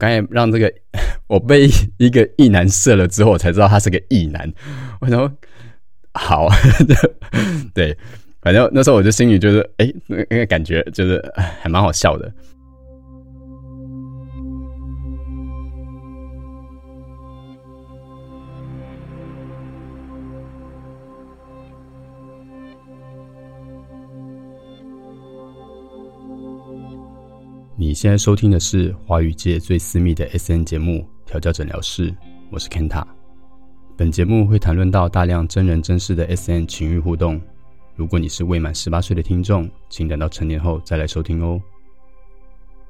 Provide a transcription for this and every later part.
刚才让这个 我被一个异男射了之后，我才知道他是个异男。我说好，对，反正那时候我就心里就是，哎，那个感觉就是还蛮好笑的。你现在收听的是华语界最私密的 S N 节目《调教诊疗室》，我是 Kenta。本节目会谈论到大量真人真事的 S N 情欲互动。如果你是未满十八岁的听众，请等到成年后再来收听哦。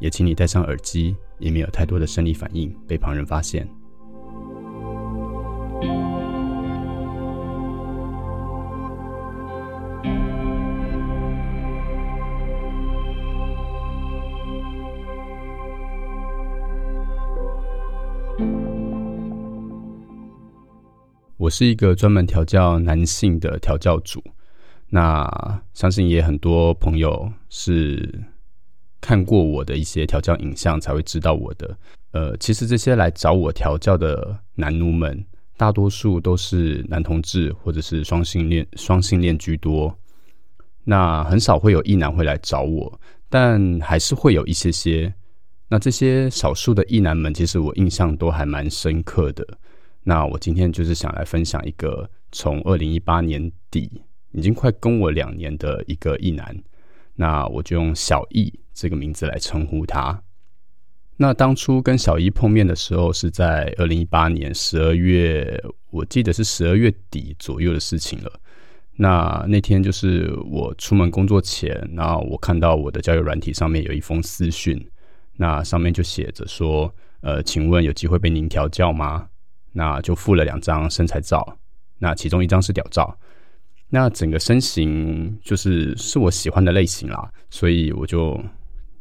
也请你戴上耳机，以免有太多的生理反应被旁人发现。是一个专门调教男性的调教组，那相信也很多朋友是看过我的一些调教影像才会知道我的。呃，其实这些来找我调教的男奴们，大多数都是男同志或者是双性恋，双性恋居多。那很少会有异男会来找我，但还是会有一些些。那这些少数的异男们，其实我印象都还蛮深刻的。那我今天就是想来分享一个从二零一八年底已经快跟我两年的一个异男，那我就用小易这个名字来称呼他。那当初跟小易碰面的时候是在二零一八年十二月，我记得是十二月底左右的事情了。那那天就是我出门工作前，然后我看到我的交友软体上面有一封私讯，那上面就写着说：“呃，请问有机会被您调教吗？”那就附了两张身材照，那其中一张是屌照，那整个身形就是是我喜欢的类型啦，所以我就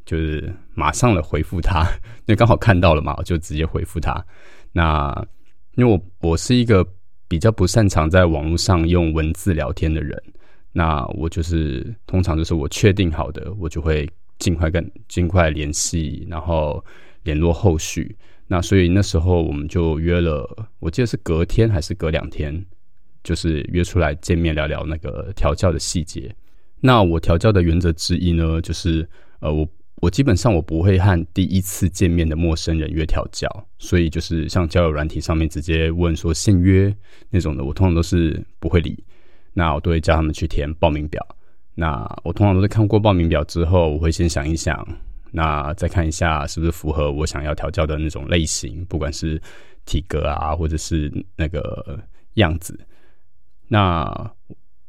就是马上了回复他，因为刚好看到了嘛，我就直接回复他。那因为我我是一个比较不擅长在网络上用文字聊天的人，那我就是通常就是我确定好的，我就会尽快跟尽快联系，然后联络后续。那所以那时候我们就约了，我记得是隔天还是隔两天，就是约出来见面聊聊那个调教的细节。那我调教的原则之一呢，就是呃，我我基本上我不会和第一次见面的陌生人约调教，所以就是像交友软体上面直接问说现约那种的，我通常都是不会理。那我都会叫他们去填报名表。那我通常都是看过报名表之后，我会先想一想。那再看一下是不是符合我想要调教的那种类型，不管是体格啊，或者是那个样子。那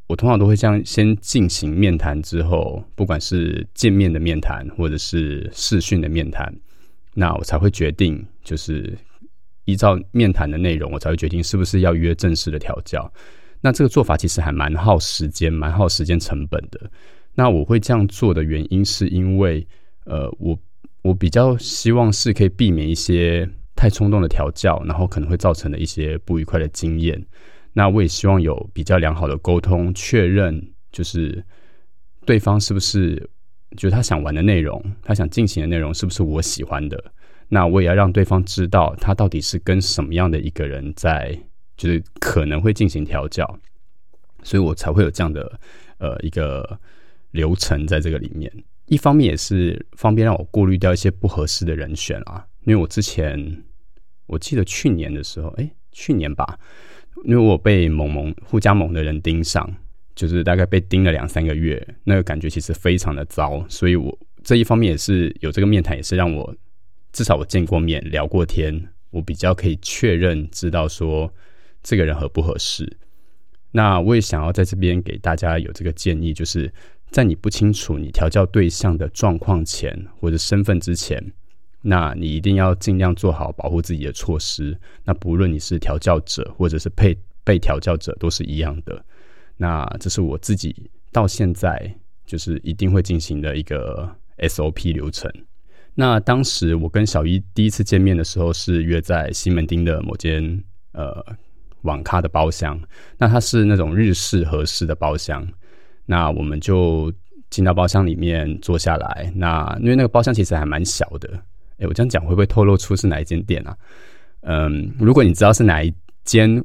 我通常都会这样先进行面谈，之后不管是见面的面谈，或者是视讯的面谈，那我才会决定，就是依照面谈的内容，我才会决定是不是要约正式的调教。那这个做法其实还蛮耗时间，蛮耗时间成本的。那我会这样做的原因，是因为。呃，我我比较希望是可以避免一些太冲动的调教，然后可能会造成的一些不愉快的经验。那我也希望有比较良好的沟通，确认就是对方是不是就是他想玩的内容，他想进行的内容是不是我喜欢的。那我也要让对方知道他到底是跟什么样的一个人在，就是可能会进行调教，所以我才会有这样的呃一个流程在这个里面。一方面也是方便让我过滤掉一些不合适的人选啊，因为我之前我记得去年的时候，哎，去年吧，因为我被萌萌互加盟的人盯上，就是大概被盯了两三个月，那个感觉其实非常的糟，所以我这一方面也是有这个面谈，也是让我至少我见过面聊过天，我比较可以确认知道说这个人合不合适。那我也想要在这边给大家有这个建议，就是。在你不清楚你调教对象的状况前或者身份之前，那你一定要尽量做好保护自己的措施。那不论你是调教者或者是被被调教者，都是一样的。那这是我自己到现在就是一定会进行的一个 SOP 流程。那当时我跟小一第一次见面的时候，是约在西门町的某间呃网咖的包厢。那它是那种日式和式的包厢。那我们就进到包厢里面坐下来。那因为那个包厢其实还蛮小的，哎，我这样讲会不会透露出是哪一间店啊？嗯，如果你知道是哪一间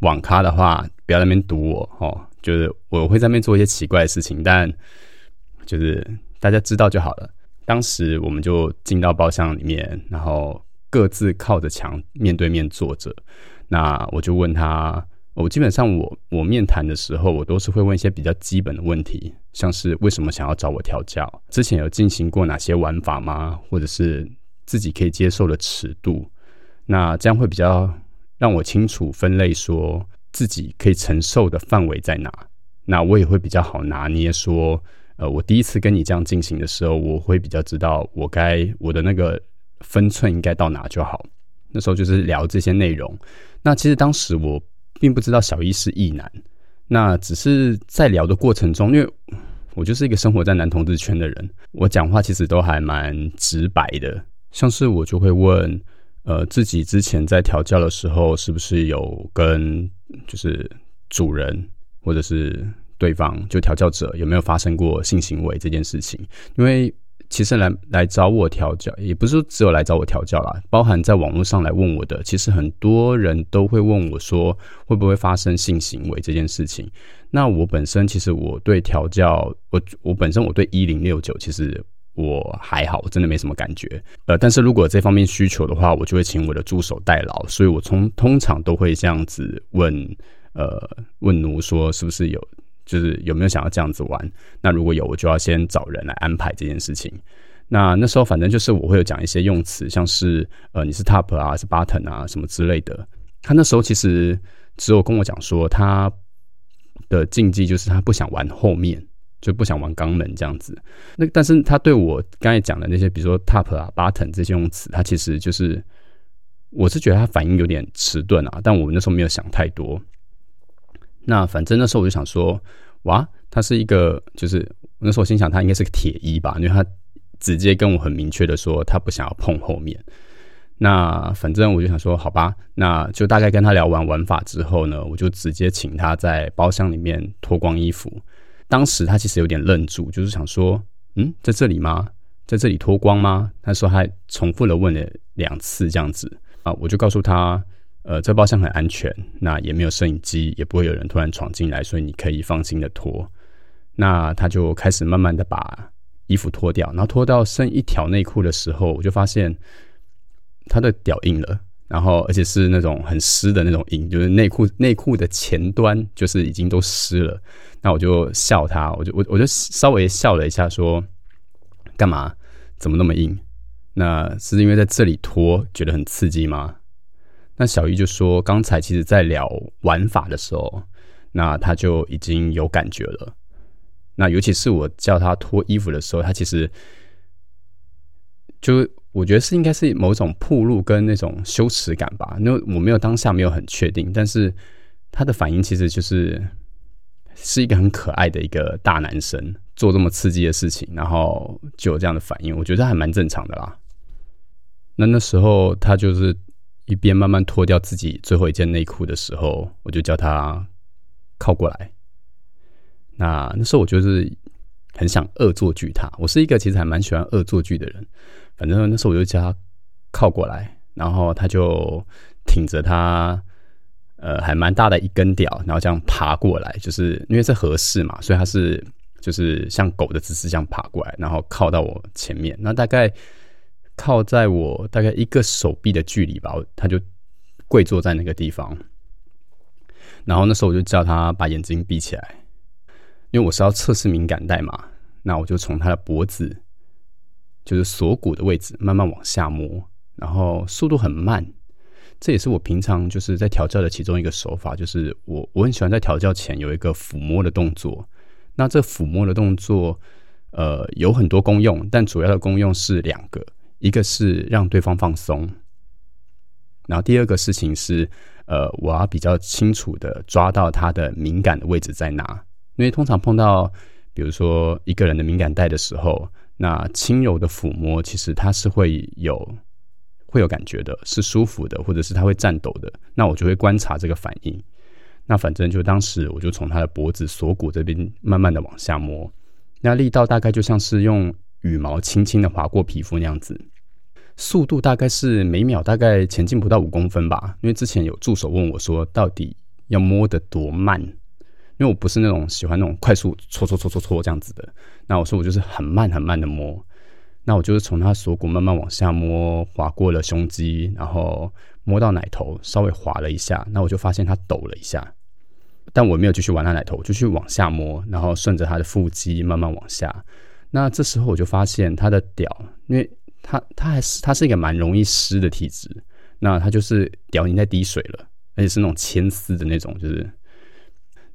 网咖的话，不要在那边堵我哦。就是我会在那边做一些奇怪的事情，但就是大家知道就好了。当时我们就进到包厢里面，然后各自靠着墙面对面坐着。那我就问他，我基本上我我面谈的时候，我都是会问一些比较基本的问题，像是为什么想要找我调教，之前有进行过哪些玩法吗？或者是自己可以接受的尺度？那这样会比较让我清楚分类，说自己可以承受的范围在哪。那我也会比较好拿捏，说，呃，我第一次跟你这样进行的时候，我会比较知道我该我的那个分寸应该到哪就好。那时候就是聊这些内容。那其实当时我并不知道小一是异男，那只是在聊的过程中，因为我就是一个生活在男同志圈的人，我讲话其实都还蛮直白的，像是我就会问。呃，自己之前在调教的时候，是不是有跟就是主人或者是对方就调教者有没有发生过性行为这件事情？因为其实来来找我调教，也不是只有来找我调教啦，包含在网络上来问我的，其实很多人都会问我说，会不会发生性行为这件事情？那我本身其实我对调教，我我本身我对一零六九其实。我还好，我真的没什么感觉。呃，但是如果这方面需求的话，我就会请我的助手代劳。所以我从通常都会这样子问，呃，问奴说是不是有，就是有没有想要这样子玩？那如果有，我就要先找人来安排这件事情。那那时候反正就是我会有讲一些用词，像是呃你是 top 啊，是 button 啊什么之类的。他那时候其实只有跟我讲说，他的禁忌就是他不想玩后面。就不想玩肛门这样子，那但是他对我刚才讲的那些，比如说 top 啊、button 这些用词，他其实就是，我是觉得他反应有点迟钝啊。但我们那时候没有想太多。那反正那时候我就想说，哇，他是一个，就是那时候我心想他应该是个铁一吧，因为他直接跟我很明确的说他不想要碰后面。那反正我就想说，好吧，那就大概跟他聊完玩法之后呢，我就直接请他在包厢里面脱光衣服。当时他其实有点愣住，就是想说：“嗯，在这里吗？在这里脱光吗？”他说他重复了问了两次这样子啊，我就告诉他：“呃，这包厢很安全，那也没有摄影机，也不会有人突然闯进来，所以你可以放心的脱。”那他就开始慢慢的把衣服脱掉，然后脱到剩一条内裤的时候，我就发现他的屌硬了。然后，而且是那种很湿的那种硬，就是内裤内裤的前端就是已经都湿了。那我就笑他，我就我我就稍微笑了一下，说干嘛？怎么那么硬？那是因为在这里脱觉得很刺激吗？那小玉就说，刚才其实在聊玩法的时候，那他就已经有感觉了。那尤其是我叫他脱衣服的时候，他其实就。我觉得是应该是某种铺路跟那种羞耻感吧。那我没有当下没有很确定，但是他的反应其实就是是一个很可爱的一个大男生，做这么刺激的事情，然后就有这样的反应，我觉得还蛮正常的啦。那那时候他就是一边慢慢脱掉自己最后一件内裤的时候，我就叫他靠过来。那那时候我就是很想恶作剧他，我是一个其实还蛮喜欢恶作剧的人。反正那时候我就叫他靠过来，然后他就挺着他呃还蛮大的一根屌，然后这样爬过来，就是因为是合适嘛，所以他是就是像狗的姿势这样爬过来，然后靠到我前面，那大概靠在我大概一个手臂的距离吧，他就跪坐在那个地方，然后那时候我就叫他把眼睛闭起来，因为我是要测试敏感带嘛，那我就从他的脖子。就是锁骨的位置，慢慢往下摸，然后速度很慢。这也是我平常就是在调教的其中一个手法，就是我我很喜欢在调教前有一个抚摸的动作。那这抚摸的动作，呃，有很多功用，但主要的功用是两个，一个是让对方放松，然后第二个事情是，呃，我要比较清楚的抓到他的敏感的位置在哪。因为通常碰到，比如说一个人的敏感带的时候。那轻柔的抚摸，其实他是会有会有感觉的，是舒服的，或者是他会颤抖的。那我就会观察这个反应。那反正就当时我就从他的脖子锁骨这边慢慢的往下摸，那力道大概就像是用羽毛轻轻的划过皮肤那样子。速度大概是每秒大概前进不到五公分吧。因为之前有助手问我说，到底要摸得多慢？因为我不是那种喜欢那种快速搓搓搓搓搓这样子的。那我说我就是很慢很慢的摸。那我就是从他锁骨慢慢往下摸，划过了胸肌，然后摸到奶头，稍微滑了一下。那我就发现他抖了一下，但我没有继续玩他奶头，我就去往下摸，然后顺着他的腹肌慢慢往下。那这时候我就发现他的屌，因为他他还是他是一个蛮容易湿的体质，那他就是屌已经在滴水了，而且是那种牵丝的那种，就是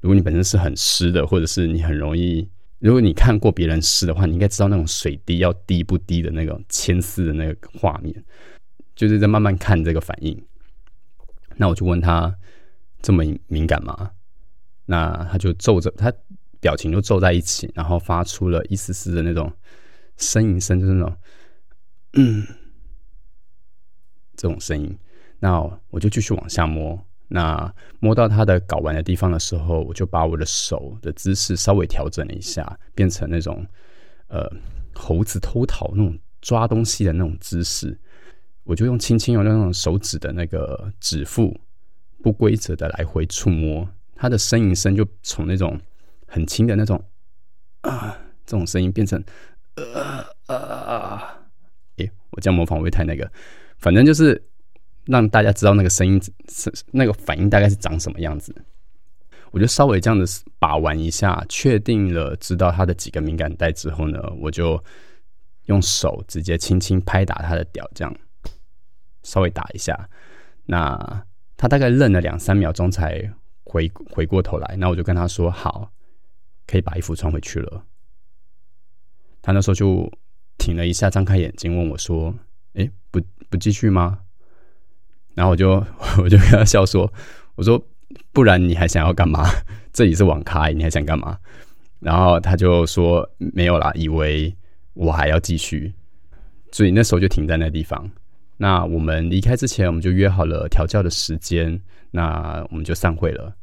如果你本身是很湿的，或者是你很容易。如果你看过别人湿的话，你应该知道那种水滴要滴不滴的那种牵丝的那个画面，就是在慢慢看这个反应。那我就问他这么敏感吗？那他就皱着，他表情就皱在一起，然后发出了一丝丝的那种呻吟声，就是那种嗯这种声音。那我就继续往下摸。那摸到他的睾丸的地方的时候，我就把我的手的姿势稍微调整了一下，变成那种呃猴子偷桃那种抓东西的那种姿势。我就用轻轻用那种手指的那个指腹不规则的来回触摸，他的呻吟声就从那种很轻的那种啊这种声音变成呃呃啊，诶，我这样模仿会太那个，反正就是。让大家知道那个声音是那个反应大概是长什么样子，我就稍微这样子把玩一下，确定了知道他的几个敏感带之后呢，我就用手直接轻轻拍打他的屌，这样稍微打一下。那他大概愣了两三秒钟才回回过头来，那我就跟他说：“好，可以把衣服穿回去了。”他那时候就停了一下，张开眼睛问我说：“哎，不不继续吗？”然后我就 我就跟他笑说：“我说不然你还想要干嘛？这里是网咖，你还想干嘛？”然后他就说：“没有啦，以为我还要继续，所以那时候就停在那地方。那我们离开之前，我们就约好了调教的时间，那我们就散会了。”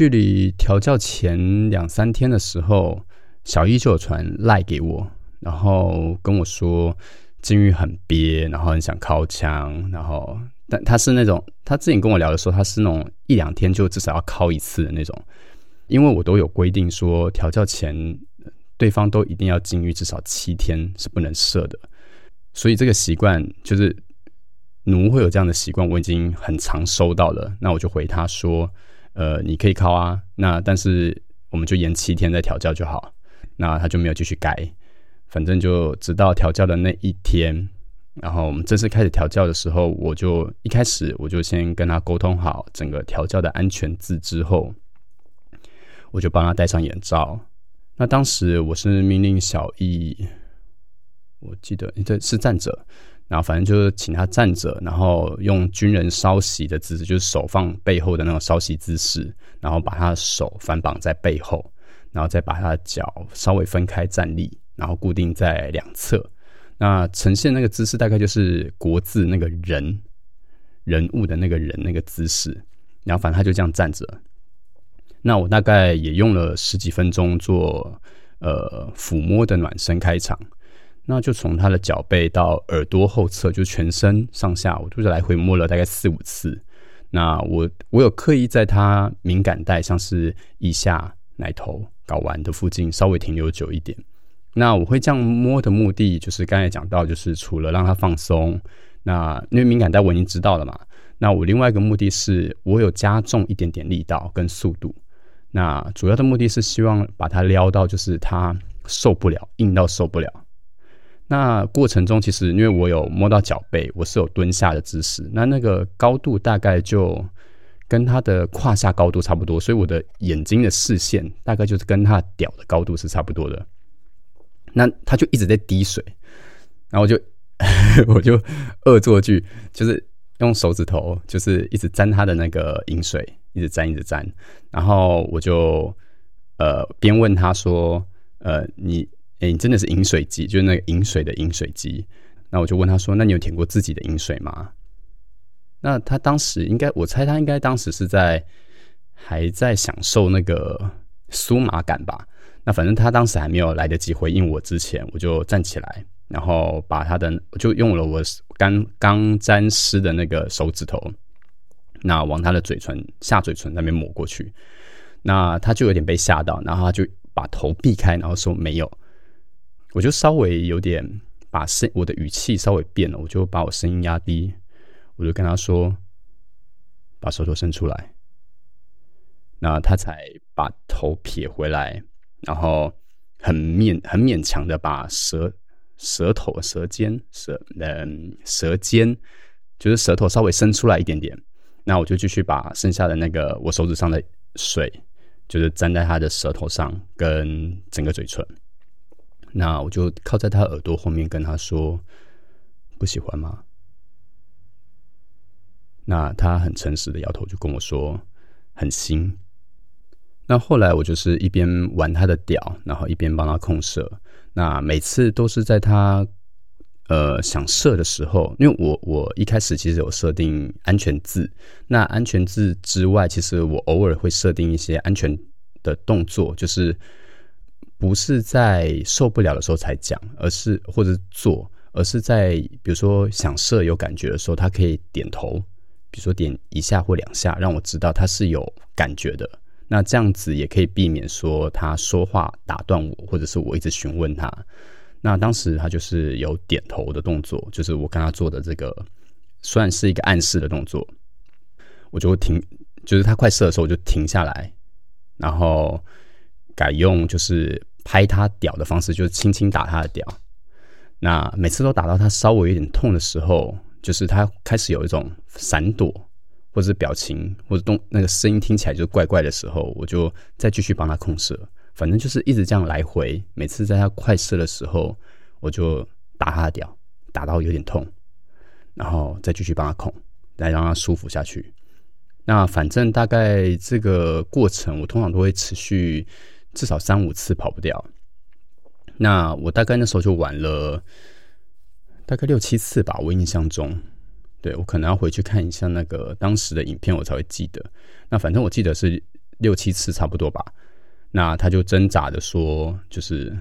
距离调教前两三天的时候，小一就有传赖给我，然后跟我说金鱼很憋，然后很想靠枪，然后但他是那种他之前跟我聊的时候，他是那种一两天就至少要靠一次的那种，因为我都有规定说调教前对方都一定要禁欲至少七天是不能射的，所以这个习惯就是奴会有这样的习惯，我已经很常收到了，那我就回他说。呃，你可以考啊，那但是我们就延七天再调教就好。那他就没有继续改，反正就直到调教的那一天，然后我们正式开始调教的时候，我就一开始我就先跟他沟通好整个调教的安全字之后，我就帮他戴上眼罩。那当时我是命令小易，我记得你这是站着。然后反正就是请他站着，然后用军人稍息的姿势，就是手放背后的那种稍息姿势，然后把他的手反绑在背后，然后再把他的脚稍微分开站立，然后固定在两侧。那呈现那个姿势大概就是国字那个人人物的那个人那个姿势。然后反正他就这样站着。那我大概也用了十几分钟做呃抚摸的暖身开场。那就从他的脚背到耳朵后侧，就全身上下，我就是来回摸了大概四五次。那我我有刻意在他敏感带，像是腋下、奶头、睾丸的附近稍微停留久一点。那我会这样摸的目的，就是刚才讲到，就是除了让他放松，那因为敏感带我已经知道了嘛。那我另外一个目的是我有加重一点点力道跟速度。那主要的目的是希望把他撩到，就是他受不了，硬到受不了。那过程中，其实因为我有摸到脚背，我是有蹲下的姿势，那那个高度大概就跟他的胯下高度差不多，所以我的眼睛的视线大概就是跟他屌的高度是差不多的。那他就一直在滴水，然后就 我就恶作剧，就是用手指头就是一直沾他的那个饮水，一直沾一直沾，然后我就呃边问他说，呃你。哎，你真的是饮水机，就是那个饮水的饮水机。那我就问他说：“那你有舔过自己的饮水吗？”那他当时应该，我猜他应该当时是在还在享受那个酥麻感吧。那反正他当时还没有来得及回应我之前，我就站起来，然后把他的就用了我刚刚沾湿的那个手指头，那往他的嘴唇下嘴唇那边抹过去。那他就有点被吓到，然后他就把头避开，然后说没有。我就稍微有点把声我的语气稍微变了，我就把我声音压低，我就跟他说：“把手头伸出来。”那他才把头撇回来。然后很勉很勉强的把舌舌头舌尖舌嗯舌尖就是舌头稍微伸出来一点点，那我就继续把剩下的那个我手指上的水就是沾在他的舌头上跟整个嘴唇，那我就靠在他耳朵后面跟他说不喜欢吗？那他很诚实的摇头，就跟我说很新。那后来我就是一边玩他的屌，然后一边帮他控射。那每次都是在他呃想射的时候，因为我我一开始其实有设定安全字。那安全字之外，其实我偶尔会设定一些安全的动作，就是不是在受不了的时候才讲，而是或者做，而是在比如说想射有感觉的时候，他可以点头，比如说点一下或两下，让我知道他是有感觉的。那这样子也可以避免说他说话打断我，或者是我一直询问他。那当时他就是有点头的动作，就是我跟他做的这个算是一个暗示的动作。我就停，就是他快射的时候我就停下来，然后改用就是拍他屌的方式，就是轻轻打他的屌。那每次都打到他稍微有点痛的时候，就是他开始有一种闪躲。或者是表情，或者动那个声音听起来就怪怪的时候，我就再继续帮他控射。反正就是一直这样来回。每次在他快射的时候，我就打他的屌，打到有点痛，然后再继续帮他控，来让他舒服下去。那反正大概这个过程，我通常都会持续至少三五次，跑不掉。那我大概那时候就玩了大概六七次吧，我印象中。对我可能要回去看一下那个当时的影片，我才会记得。那反正我记得是六七次差不多吧。那他就挣扎的说：“就是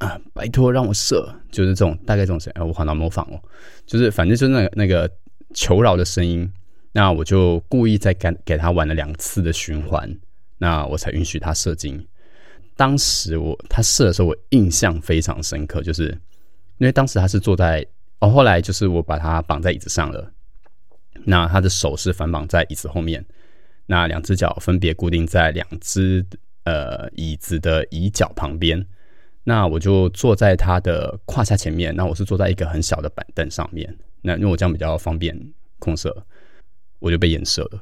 啊，拜托让我射。”就是这种大概这种声哎。我好难模仿哦。就是反正就是那那个求饶的声音。那我就故意再给给他玩了两次的循环，那我才允许他射精。当时我他射的时候，我印象非常深刻，就是因为当时他是坐在。哦，后来就是我把他绑在椅子上了，那他的手是反绑在椅子后面，那两只脚分别固定在两只呃椅子的椅脚旁边，那我就坐在他的胯下前面，那我是坐在一个很小的板凳上面，那因为我这样比较方便控射，我就被颜射了，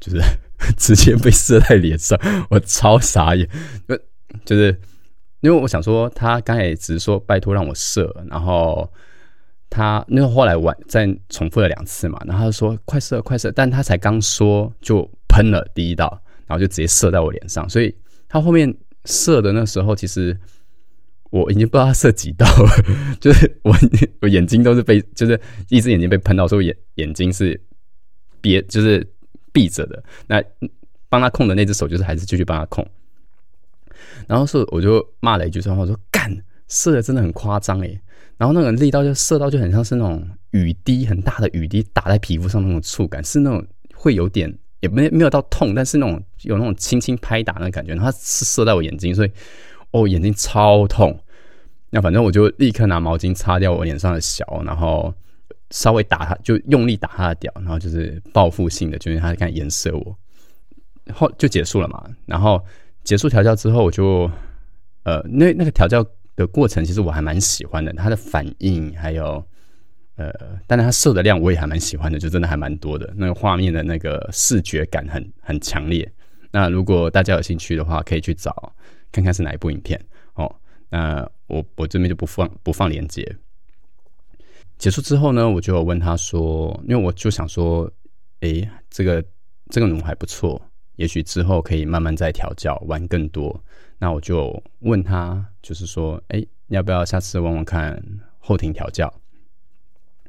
就是 直接被射在脸上，我超傻眼，就是因为我想说他刚才只是说拜托让我射，然后。他那个后来玩再重复了两次嘛，然后他说快射快射，但他才刚说就喷了第一道，然后就直接射在我脸上，所以他后面射的那时候，其实我已经不知道他射几道了，就是我我眼睛都是被就是一只眼睛被喷到，所以眼眼睛是憋就是闭着的。那帮他控的那只手就是还是继续帮他控，然后是我就骂了一句之后，我说干射的真的很夸张诶。然后那个力道就射到，就很像是那种雨滴很大的雨滴打在皮肤上那种触感，是那种会有点也没没有到痛，但是那种有那种轻轻拍打那感觉。然后是射在我眼睛，所以哦眼睛超痛。那反正我就立刻拿毛巾擦掉我脸上的小，然后稍微打他，就用力打他的屌，然后就是报复性的，就是他开始颜射我，后就结束了嘛。然后结束调教之后，我就呃那那个调教。的过程其实我还蛮喜欢的，他的反应还有呃，当然他射的量我也还蛮喜欢的，就真的还蛮多的。那个画面的那个视觉感很很强烈。那如果大家有兴趣的话，可以去找看看是哪一部影片哦。那我我这边就不放不放链接。结束之后呢，我就问他说，因为我就想说，诶，这个这个奴还不错，也许之后可以慢慢再调教，玩更多。那我就问他，就是说，哎，要不要下次问问看后庭调教？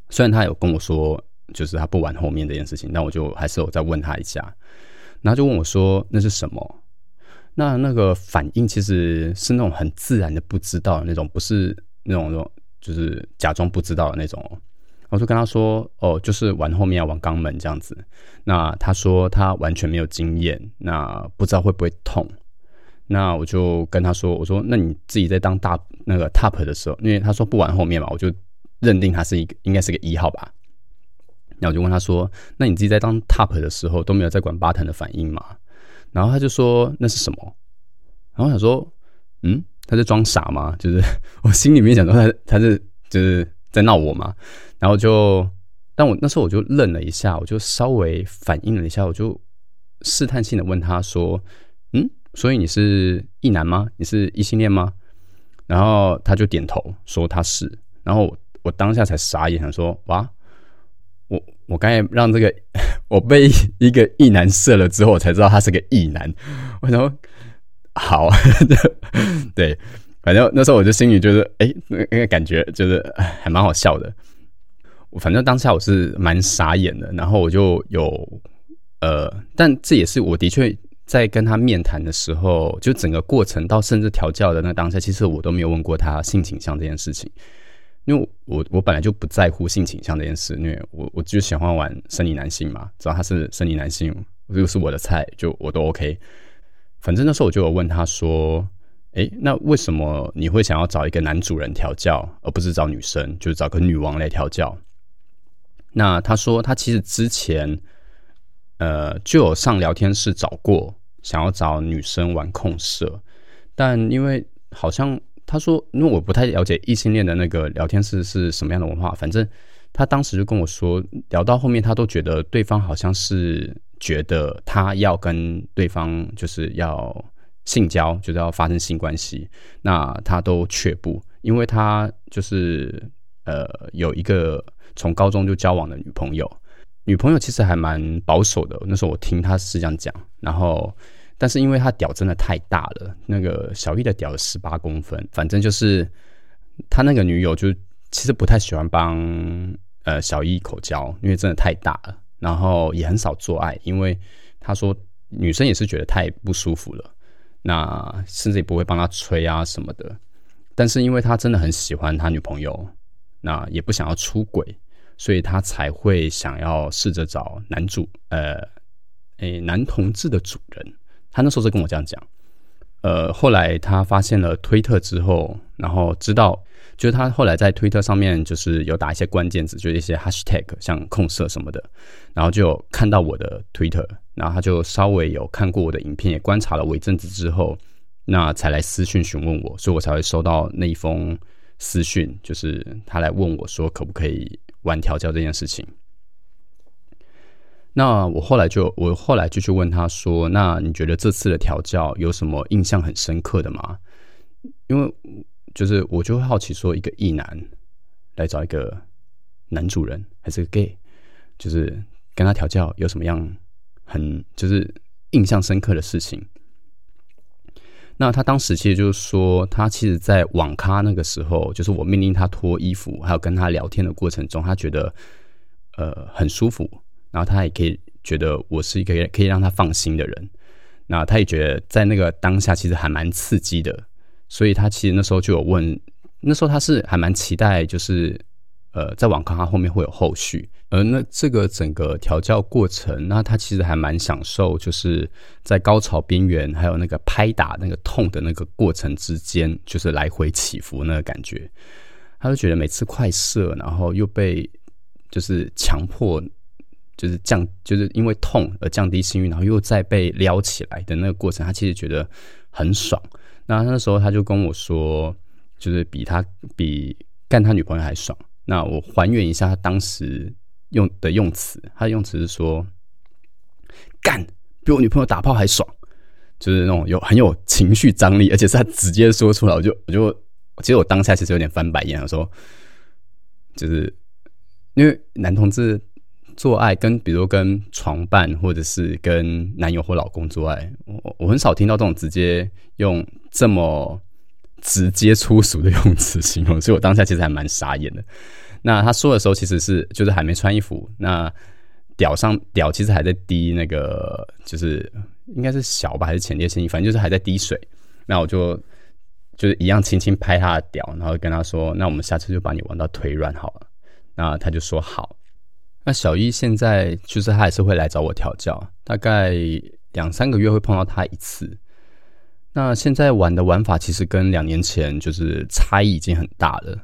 虽然他有跟我说就是他不玩后面这件事情，但我就还是有再问他一下，然后就问我说那是什么？那那个反应其实是那种很自然的不知道的那种，不是那种那种就是假装不知道的那种。我就跟他说哦，就是玩后面要玩肛门这样子。那他说他完全没有经验，那不知道会不会痛。那我就跟他说，我说那你自己在当大那个 top 的时候，因为他说不玩后面嘛，我就认定他是一个应该是个一号吧。那我就问他说，那你自己在当 top 的时候都没有在管巴腾的反应吗？然后他就说那是什么？然后我想说，嗯，他在装傻吗？就是 我心里面想说他他是就是在闹我嘛。然后就，但我那时候我就愣了一下，我就稍微反应了一下，我就试探性的问他说，嗯。所以你是异男吗？你是异性恋吗？然后他就点头说他是。然后我当下才傻眼，想说哇，我我刚才让这个 我被一个异男射了之后，我才知道他是个异男。我说好，对，反正那时候我就心里就是哎，那个感觉就是 还蛮好笑的。我反正当下我是蛮傻眼的，然后我就有呃，但这也是我的确。在跟他面谈的时候，就整个过程到甚至调教的那当下，其实我都没有问过他性倾向这件事情，因为我我本来就不在乎性倾向这件事，因为我我就喜欢玩生理男性嘛，只要他是生理男性，就是我的菜，就我都 OK。反正那时候我就有问他说：“哎，那为什么你会想要找一个男主人调教，而不是找女生，就是找个女王来调教？”那他说他其实之前。呃，就有上聊天室找过，想要找女生玩控色，但因为好像他说，因为我不太了解异性恋的那个聊天室是什么样的文化，反正他当时就跟我说，聊到后面他都觉得对方好像是觉得他要跟对方就是要性交，就是要发生性关系，那他都却步，因为他就是呃有一个从高中就交往的女朋友。女朋友其实还蛮保守的，那时候我听他是这样讲，然后，但是因为他屌真的太大了，那个小易的屌十八公分，反正就是他那个女友就其实不太喜欢帮呃小易口交，因为真的太大了，然后也很少做爱，因为他说女生也是觉得太不舒服了，那甚至也不会帮他催啊什么的，但是因为他真的很喜欢他女朋友，那也不想要出轨。所以他才会想要试着找男主，呃，诶，男同志的主人。他那时候是跟我这样讲。呃，后来他发现了推特之后，然后知道，就是他后来在推特上面就是有打一些关键字，就是一些 hashtag，像控色什么的，然后就看到我的推特，然后他就稍微有看过我的影片，也观察了我一阵子之后，那才来私讯询问我，所以我才会收到那一封私讯，就是他来问我说可不可以。玩调教这件事情，那我后来就我后来就去问他说：“那你觉得这次的调教有什么印象很深刻的吗？”因为就是我就会好奇说，一个异男来找一个男主人还是个 gay，就是跟他调教有什么样很就是印象深刻的事情。那他当时其实就是说，他其实，在网咖那个时候，就是我命令他脱衣服，还有跟他聊天的过程中，他觉得呃很舒服，然后他也可以觉得我是一个可以让他放心的人。那他也觉得在那个当下其实还蛮刺激的，所以他其实那时候就有问，那时候他是还蛮期待，就是呃在网咖后面会有后续。而那这个整个调教过程，那他其实还蛮享受，就是在高潮边缘，还有那个拍打那个痛的那个过程之间，就是来回起伏那个感觉，他就觉得每次快射，然后又被就是强迫，就是降，就是因为痛而降低性欲，然后又再被撩起来的那个过程，他其实觉得很爽。那那时候他就跟我说，就是比他比干他女朋友还爽。那我还原一下他当时。用的用词，他的用词是说：“干，比我女朋友打炮还爽。”就是那种有很有情绪张力，而且是他直接说出来，我就我就其实我当下其实有点翻白眼，我说：“就是因为男同志做爱，跟比如跟床伴或者是跟男友或老公做爱，我我很少听到这种直接用这么直接粗俗的用词形容，所以我当下其实还蛮傻眼的。”那他说的时候，其实是就是还没穿衣服，那屌上屌其实还在滴那个，就是应该是小吧，还是前列腺液，反正就是还在滴水。那我就就是一样轻轻拍他的屌，然后跟他说：“那我们下次就把你玩到腿软好了。”那他就说好。那小一现在就是他还是会来找我调教，大概两三个月会碰到他一次。那现在玩的玩法其实跟两年前就是差异已经很大了。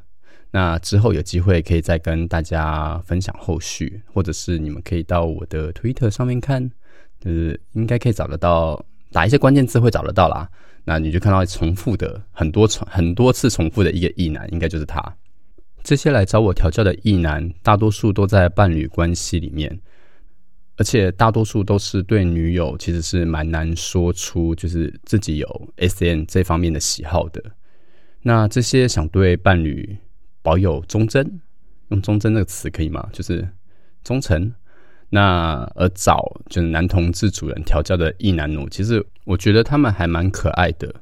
那之后有机会可以再跟大家分享后续，或者是你们可以到我的 Twitter 上面看，就是应该可以找得到，打一些关键字会找得到啦。那你就看到重复的很多重很多次重复的一个异男，应该就是他。这些来找我调教的异男，大多数都在伴侣关系里面，而且大多数都是对女友其实是蛮难说出，就是自己有 S N 这方面的喜好的。那这些想对伴侣保有忠贞，用忠贞这个词可以吗？就是忠诚。那而找就是男同志主人调教的异男奴，其实我觉得他们还蛮可爱的。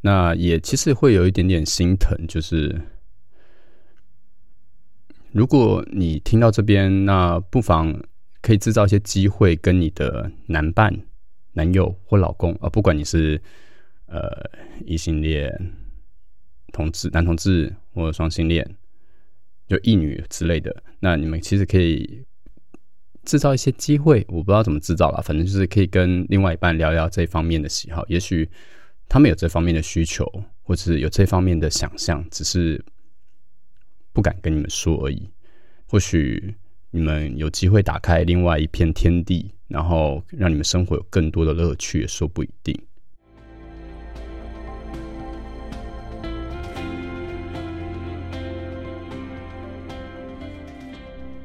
那也其实会有一点点心疼，就是。如果你听到这边，那不妨可以制造一些机会，跟你的男伴、男友或老公啊，不管你是呃异性恋、同志、男同志或双性恋，就异女之类的，那你们其实可以制造一些机会。我不知道怎么制造了，反正就是可以跟另外一半聊聊这方面的喜好，也许他们有这方面的需求，或者是有这方面的想象，只是。不敢跟你们说而已，或许你们有机会打开另外一片天地，然后让你们生活有更多的乐趣，也说不一定。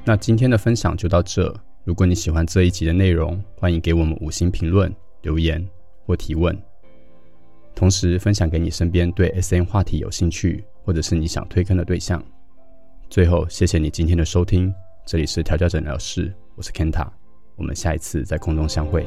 那今天的分享就到这。如果你喜欢这一集的内容，欢迎给我们五星评论、留言或提问，同时分享给你身边对 S N 话题有兴趣，或者是你想推坑的对象。最后，谢谢你今天的收听，这里是调教诊疗室，我是 Kenta，我们下一次在空中相会。